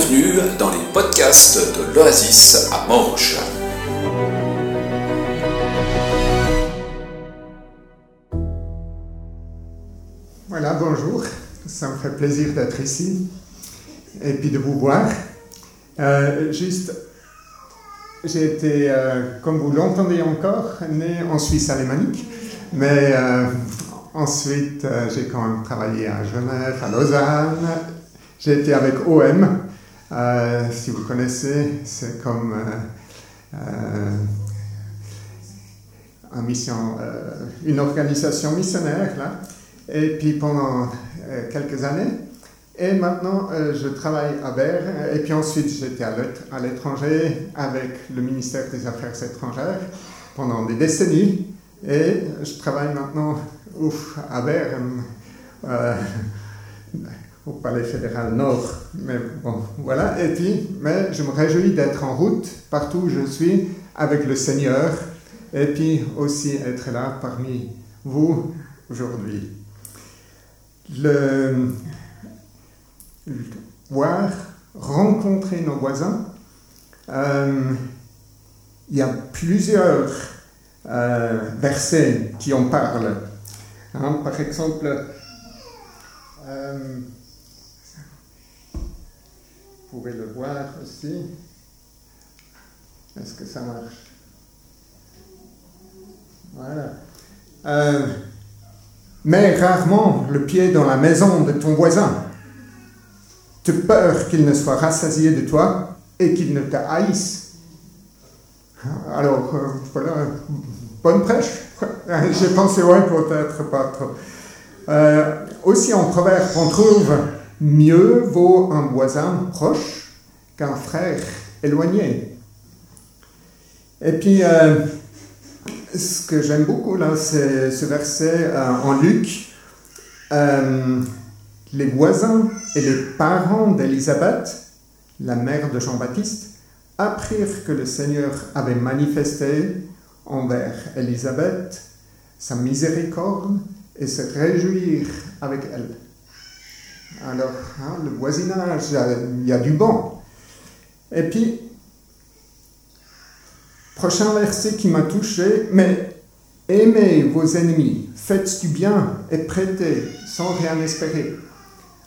Bienvenue dans les podcasts de l'Oasis à Morges. Voilà, bonjour. Ça me fait plaisir d'être ici et puis de vous voir. Euh, juste, j'ai été, euh, comme vous l'entendez encore, né en Suisse alémanique, mais euh, ensuite j'ai quand même travaillé à Genève, à Lausanne. J'ai été avec OM, si vous connaissez, c'est comme un mission, une organisation missionnaire là. Et puis pendant euh, quelques années. Et maintenant, euh, je travaille à Berne. Et puis ensuite, j'étais à l'étranger avec le ministère des Affaires étrangères pendant des décennies. Et je travaille maintenant ouf, à Berne, euh, au Palais fédéral Nord. Mais bon, voilà. Et puis, mais je me réjouis d'être en route partout où je suis avec le Seigneur. Et puis aussi être là parmi vous aujourd'hui le, voir, rencontrer nos voisins. Euh, il y a plusieurs euh, versets qui en parlent. Hein, par exemple, euh, pouvez le voir aussi. Est-ce que ça marche? Voilà mets rarement le pied dans la maison de ton voisin, de peur qu'il ne soit rassasié de toi et qu'il ne te haïsse. Alors, euh, voilà, bonne prêche. J'ai pensé, ouais, peut-être pas trop. Euh, aussi en proverbe, on trouve mieux vaut un voisin proche qu'un frère éloigné. Et puis, euh, ce que j'aime beaucoup là, c'est ce verset euh, en Luc. Euh, les voisins et les parents d'Élisabeth, la mère de Jean-Baptiste, apprirent que le Seigneur avait manifesté envers Élisabeth sa miséricorde et se réjouir avec elle. Alors, hein, le voisinage, il y a du bon. Et puis, Prochain verset qui m'a touché, mais aimez vos ennemis, faites du bien et prêtez sans rien espérer.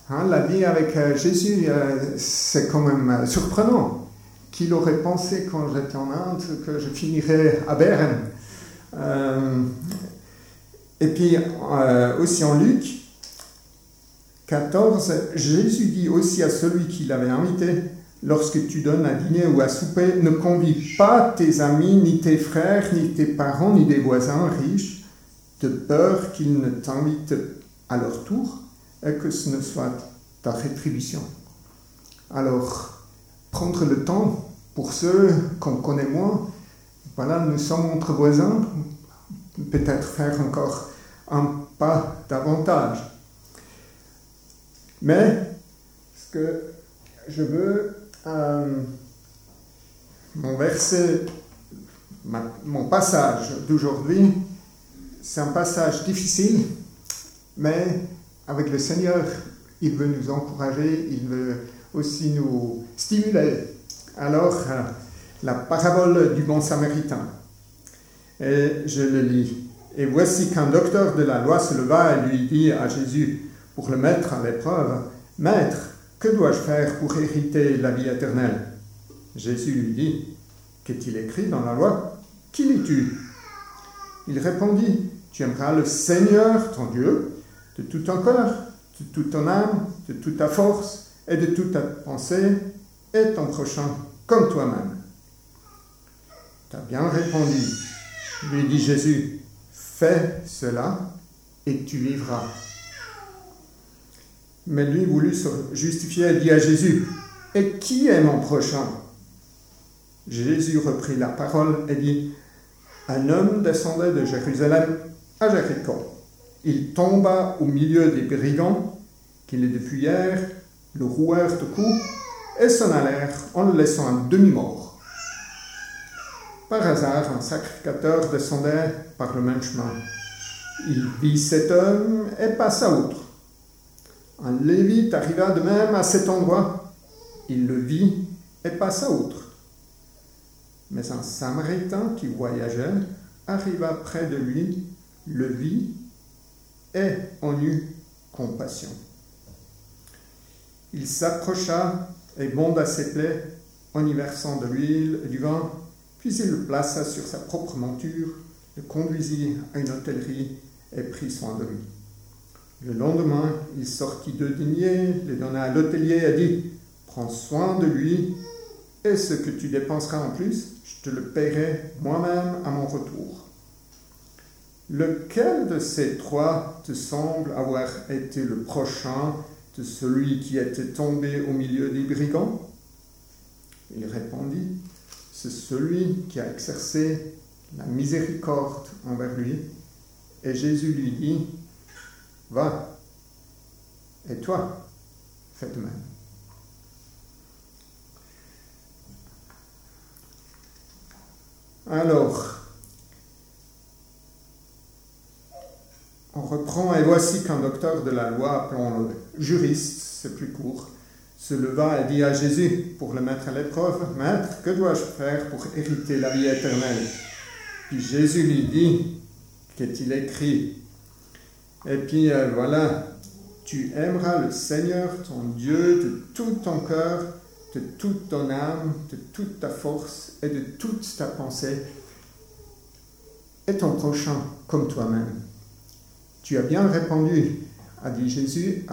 Hein, la vie avec euh, Jésus, euh, c'est quand même euh, surprenant. Qu'il aurait pensé quand j'étais en Inde que je finirais à Berne Et puis aussi en Luc 14, Jésus dit aussi à celui qui l'avait invité, lorsque tu donnes à dîner ou à souper, ne convie pas tes amis, ni tes frères, ni tes parents, ni des voisins riches, de peur qu'ils ne t'invitent à leur tour et que ce ne soit ta rétribution. Alors, prendre le temps pour ceux qu'on connaît moins, voilà, nous sommes entre voisins, peut-être faire encore un pas davantage. Mais ce que je veux euh, mon verset, mon passage d'aujourd'hui, c'est un passage difficile, mais avec le Seigneur, il veut nous encourager, il veut aussi nous stimuler. Alors, euh, la parabole du bon samaritain. Et je le lis. Et voici qu'un docteur de la loi se leva et lui dit à Jésus, pour le mettre à l'épreuve, Maître, que dois-je faire pour hériter la vie éternelle? Jésus lui dit, Qu'est-il écrit dans la loi? Qui lis-tu? Il répondit, Tu aimeras le Seigneur, ton Dieu, de tout ton cœur, de toute ton âme, de toute ta force et de toute ta pensée, et ton prochain comme toi-même. Tu as bien répondu, lui dit Jésus, fais cela et tu vivras. Mais lui voulut se justifier et dit à Jésus, Et qui est mon prochain? Jésus reprit la parole et dit, Un homme descendait de Jérusalem à Jéricho. Il tomba au milieu des brigands qui le dépouillèrent, le rouèrent au cou et s'en allèrent en le laissant un demi-mort. Par hasard, un sacrificateur descendait par le même chemin. Il vit cet homme et passa outre. Un lévite arriva de même à cet endroit. il le vit et passa outre. Mais un Samaritain qui voyageait arriva près de lui, le vit et en eut compassion. Il s'approcha et bonda ses plaies en y versant de l'huile et du vin, puis il le plaça sur sa propre monture, le conduisit à une hôtellerie et prit soin de lui. Le lendemain, il sortit deux deniers, les donna à l'hôtelier et dit Prends soin de lui, et ce que tu dépenseras en plus, je te le paierai moi-même à mon retour. Lequel de ces trois te semble avoir été le prochain de celui qui était tombé au milieu des brigands? Il répondit C'est celui qui a exercé la miséricorde envers lui. Et Jésus lui dit Va, et toi, fais de même. Alors, on reprend, et voici qu'un docteur de la loi, appelons-le juriste, c'est plus court, se leva et dit à Jésus, pour le mettre à l'épreuve, Maître, que dois-je faire pour hériter la vie éternelle? Puis Jésus lui dit, qu'est-il écrit? Et puis euh, voilà, tu aimeras le Seigneur, ton Dieu, de tout ton cœur, de toute ton âme, de toute ta force et de toute ta pensée, et ton prochain comme toi-même. Tu as bien répondu, a dit Jésus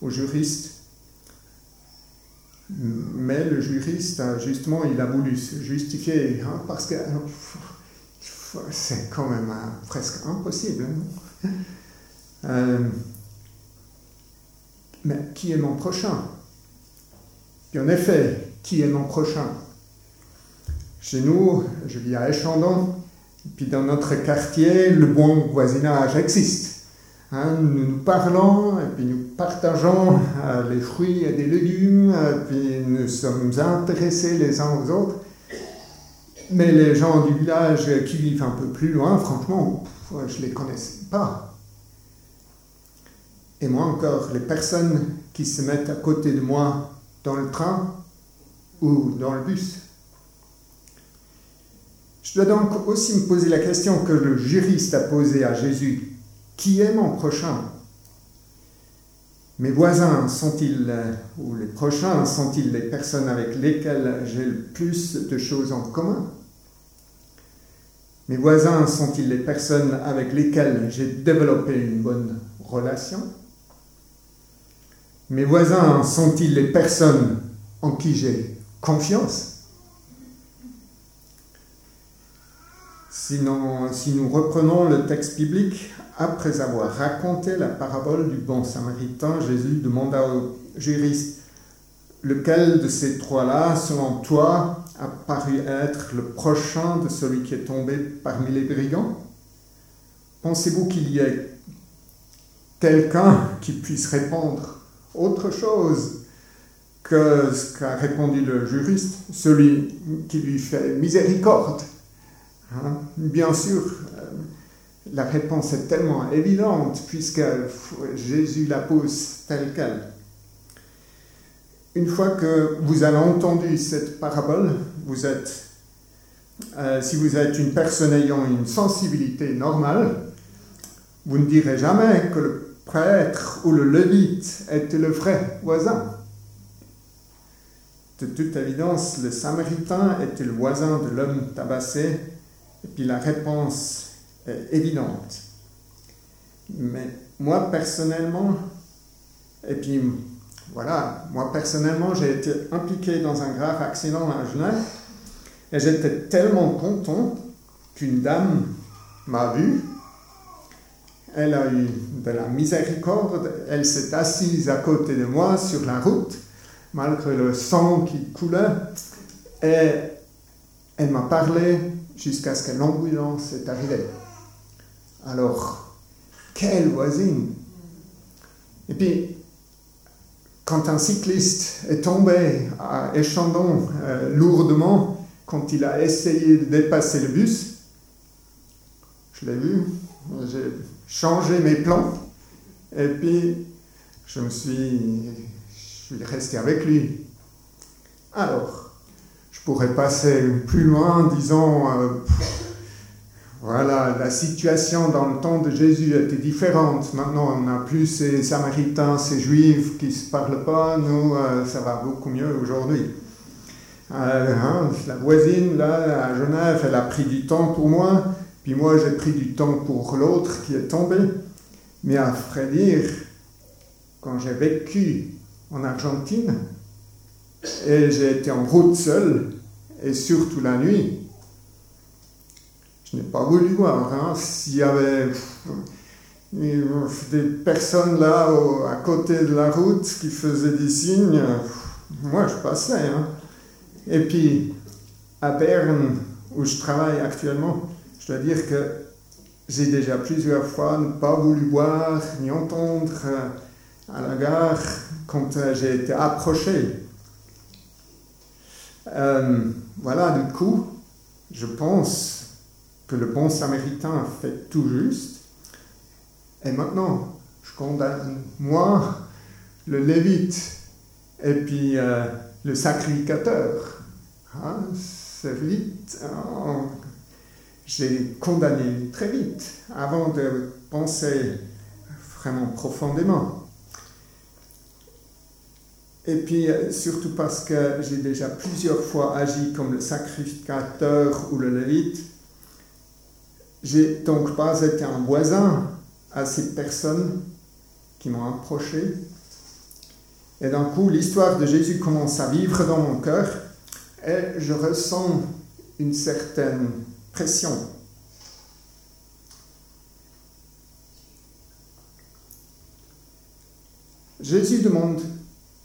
au juriste. Mais le juriste, justement, il a voulu se justifier, hein, parce que c'est quand même euh, presque impossible. Hein. Euh, mais qui est mon prochain? Et en effet, qui est mon prochain? Chez nous, je vis à Échandon, puis dans notre quartier, le bon voisinage existe. Hein, nous nous parlons, et puis nous partageons euh, les fruits et des légumes, et puis nous sommes intéressés les uns aux autres. Mais les gens du village qui vivent un peu plus loin, franchement, je ne les connaissais pas. Et moi encore, les personnes qui se mettent à côté de moi dans le train ou dans le bus. Je dois donc aussi me poser la question que le juriste a posée à Jésus. Qui est mon prochain? Mes voisins sont-ils, ou les prochains, sont-ils les personnes avec lesquelles j'ai le plus de choses en commun? Mes voisins sont-ils les personnes avec lesquelles j'ai développé une bonne relation? Mes voisins sont-ils les personnes en qui j'ai confiance. Sinon, si nous reprenons le texte biblique, après avoir raconté la parabole du bon samaritain, Jésus demanda au juriste, lequel de ces trois-là, selon toi, a paru être le prochain de celui qui est tombé parmi les brigands? Pensez-vous qu'il y ait quelqu'un qui puisse répondre? Autre chose que ce qu'a répondu le juriste, celui qui lui fait miséricorde. Hein? Bien sûr, euh, la réponse est tellement évidente puisque Jésus la pose telle qu'elle. Une fois que vous avez entendu cette parabole, vous êtes, euh, si vous êtes une personne ayant une sensibilité normale, vous ne direz jamais que le prêtre ou le levite était le vrai voisin? De toute évidence, le samaritain était le voisin de l'homme tabassé, et puis la réponse est évidente. Mais moi personnellement, et puis voilà, moi personnellement, j'ai été impliqué dans un grave accident à Genève, et j'étais tellement content qu'une dame m'a vu elle a eu de la miséricorde, elle s'est assise à côté de moi sur la route, malgré le sang qui coulait, et elle m'a parlé jusqu'à ce que l'ambulance est arrivée. Alors, quelle voisine! Et puis, quand un cycliste est tombé à Échandon euh, lourdement, quand il a essayé de dépasser le bus, je l'ai vu, j'ai changé mes plans. Et puis, je me suis, je suis resté avec lui. Alors, je pourrais passer plus loin, disons, euh, voilà, la situation dans le temps de Jésus était différente. Maintenant, on n'a plus ces Samaritains, ces Juifs qui ne se parlent pas. Nous, euh, ça va beaucoup mieux aujourd'hui. Euh, hein, la voisine, là, à Genève, elle a pris du temps pour moi, puis moi, j'ai pris du temps pour l'autre qui est tombé. Mais à vrai dire, quand j'ai vécu en Argentine, et j'ai été en route seul, et surtout la nuit, je n'ai pas voulu voir. Hein, S'il y avait des personnes là à côté de la route qui faisaient des signes, moi je passais. Hein. Et puis, à Berne, où je travaille actuellement, je dois dire que j'ai déjà plusieurs fois ne pas voulu voir ni entendre euh, à la gare quand euh, j'ai été approché. Euh, voilà, du coup, je pense que le bon samaritain fait tout juste. Et maintenant, je condamne moi, le lévite, et puis le sacrificateur Hein, c'est vite, hein, j'ai condamné très vite avant de penser vraiment profondément. Et puis surtout parce que j'ai déjà plusieurs fois agi comme le sacrificateur ou le lévite, j'ai donc pas été un voisin à ces personnes qui m'ont approché. Et d'un coup, l'histoire de Jésus commence à vivre dans mon cœur et je ressens une certaine Jésus demande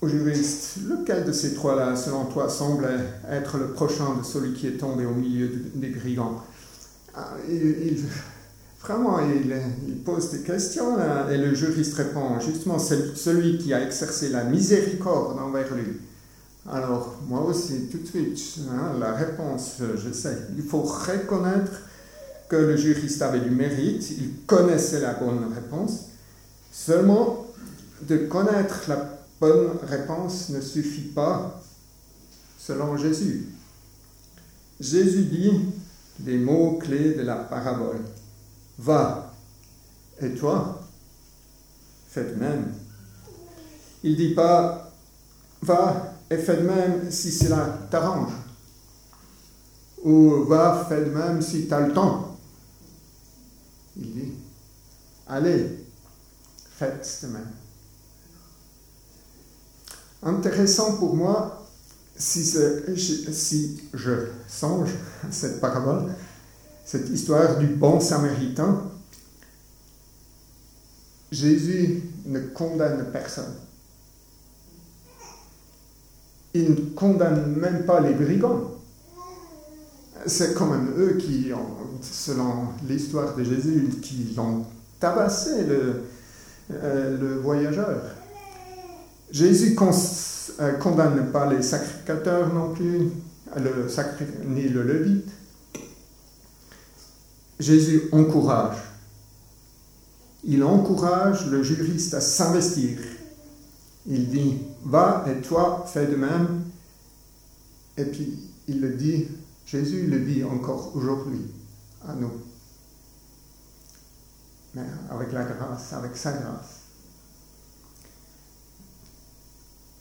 au juriste, lequel de ces trois-là, selon toi, semble être le prochain de celui qui est tombé au milieu des brigands? Ah, il, Vraiment, il, pose des questions et le juriste répond, justement, celui qui a exercé la miséricorde envers lui. Alors, moi aussi, tout de suite, hein, la réponse, je sais, il faut reconnaître que le juriste avait du mérite, il connaissait la bonne réponse. Seulement, de connaître la bonne réponse ne suffit pas selon Jésus. Jésus dit les mots clés de la parabole. Va, et toi, fais de même. Il dit pas, va et fais de même si cela t'arrange. Ou va, fais de même si tu as le temps. Il dit, allez, faites de même. Intéressant pour moi, si, si je songe à cette parabole, cette histoire du bon samaritain, Jésus ne condamne personne il ne condamne même pas les brigands. C'est quand même eux qui, selon l'histoire de Jésus, qui l'ont tabassé, le, euh, voyageur. Jésus ne euh, condamne pas les sacrificateurs non plus, ni le levite. Jésus encourage. Il encourage le juriste à s'investir il dit, va et toi, fais de même. Et puis il le dit, Jésus le dit encore aujourd'hui à nous. Mais avec la grâce, avec sa grâce.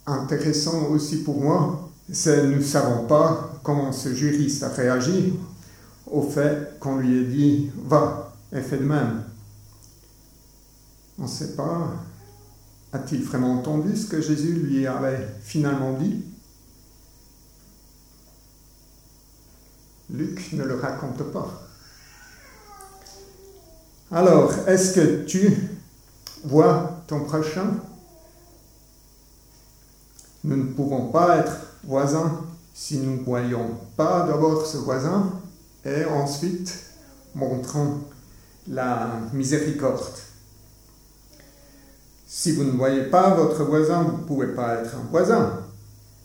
Intéressant aussi pour moi, c'est nous ne savons pas comment ce juriste a réagi au fait qu'on lui ait dit, va et fais de même. On ne sait pas a-t-il vraiment entendu ce que Jésus lui avait finalement dit? Luc ne le raconte pas. Alors, est-ce que tu vois ton prochain? Nous ne pouvons pas être voisins si nous ne voyons pas d'abord ce voisin et ensuite montrons la miséricorde. Si vous ne voyez pas votre voisin, vous ne pouvez pas être un voisin.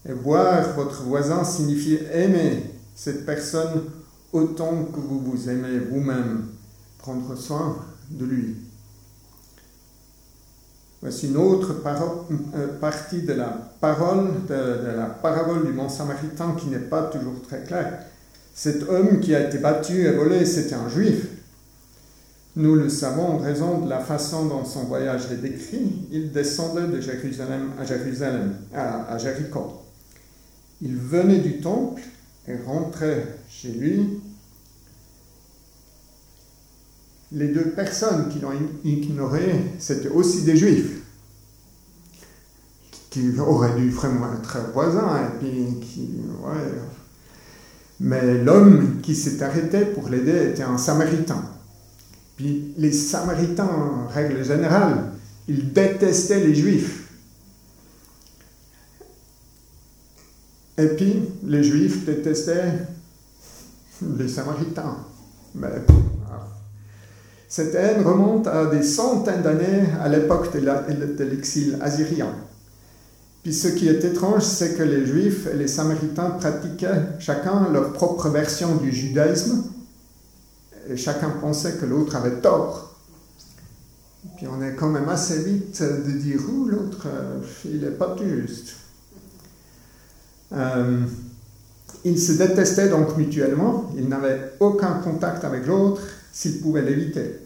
Et voir votre voisin signifie aimer cette personne autant que vous vous aimez vous-même, prendre soin de lui. Voici une autre euh, partie de la parole, parabole du Mont Samaritain qui n'est pas toujours très claire. Cet homme qui a été battu et volé, c'était un juif. Nous le savons en raison de la façon dont son voyage est décrit. Il descendait de Jérusalem à Jérusalem, à, Jéricho. Il venait du temple et rentrait chez lui. Les deux personnes qui l'ont ignoré, c'était aussi des juifs qui auraient dû vraiment être voisins Mais l'homme qui s'est arrêté pour l'aider était un samaritain. Puis les samaritains, en règle générale, ils détestaient les juifs. Et puis, les Juifs détestaient les Samaritains. Mais, cette haine remonte à des centaines d'années à l'époque de l'exil assyrien. Puis ce qui est étrange, c'est que les Juifs et les Samaritains pratiquaient chacun leur propre version du judaïsme, et chacun pensait que l'autre avait tort. Puis on est quand même assez vite de dire, ou l'autre, euh, il n'est pas juste. Euh, ils se détestaient donc mutuellement, ils n'avaient aucun contact avec l'autre s'ils pouvaient l'éviter.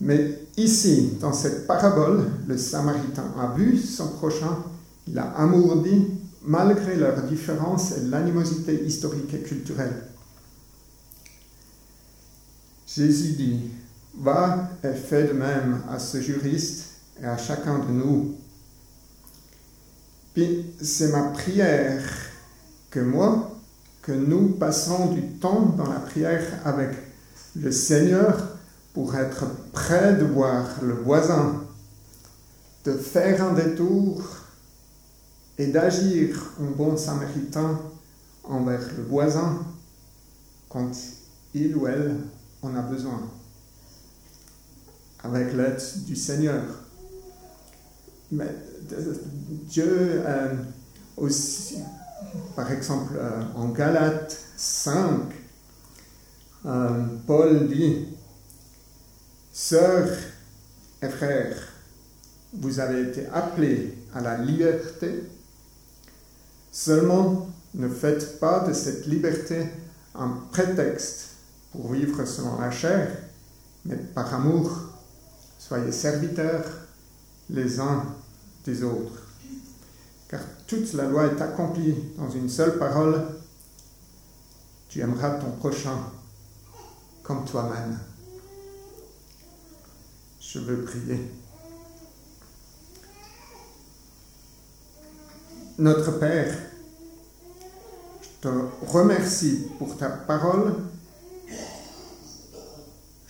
Mais ici, dans cette parabole, le Samaritain a vu son prochain, il a amourdi malgré leurs différences et l'animosité historique et culturelle. Jésus dit, va et fais de même à ce juriste et à chacun de nous puis c'est ma prière que moi, que nous passons du temps dans la prière avec le Seigneur pour être prêt de voir le voisin, de faire un détour et d'agir en bon samaritain envers le voisin quand il ou elle en a besoin, avec l'aide du Seigneur. Mais Dieu euh, aussi, par exemple, euh, en Galates 5, euh, Paul dit, Sœurs et frères, vous avez été appelés à la liberté, seulement ne faites pas de cette liberté un prétexte pour vivre selon la chair, mais par amour, soyez serviteurs les uns des autres. Car toute la loi est accomplie dans une seule parole. Tu aimeras ton prochain comme toi-même. Je veux prier. Notre Père, je te remercie pour ta parole.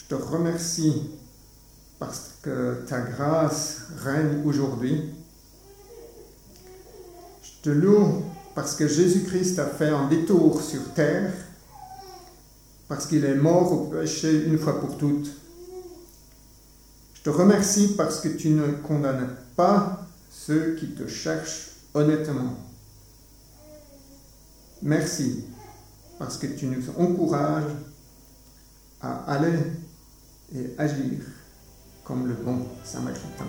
Je te remercie parce que ta grâce règne aujourd'hui. Je te loue parce que Jésus-Christ a fait un détour sur terre, parce qu'il est mort au péché une fois pour toutes. Je te remercie parce que tu ne condamnes pas ceux qui te cherchent honnêtement. Merci parce que tu nous encourages à aller et agir comme le bon Samaritains.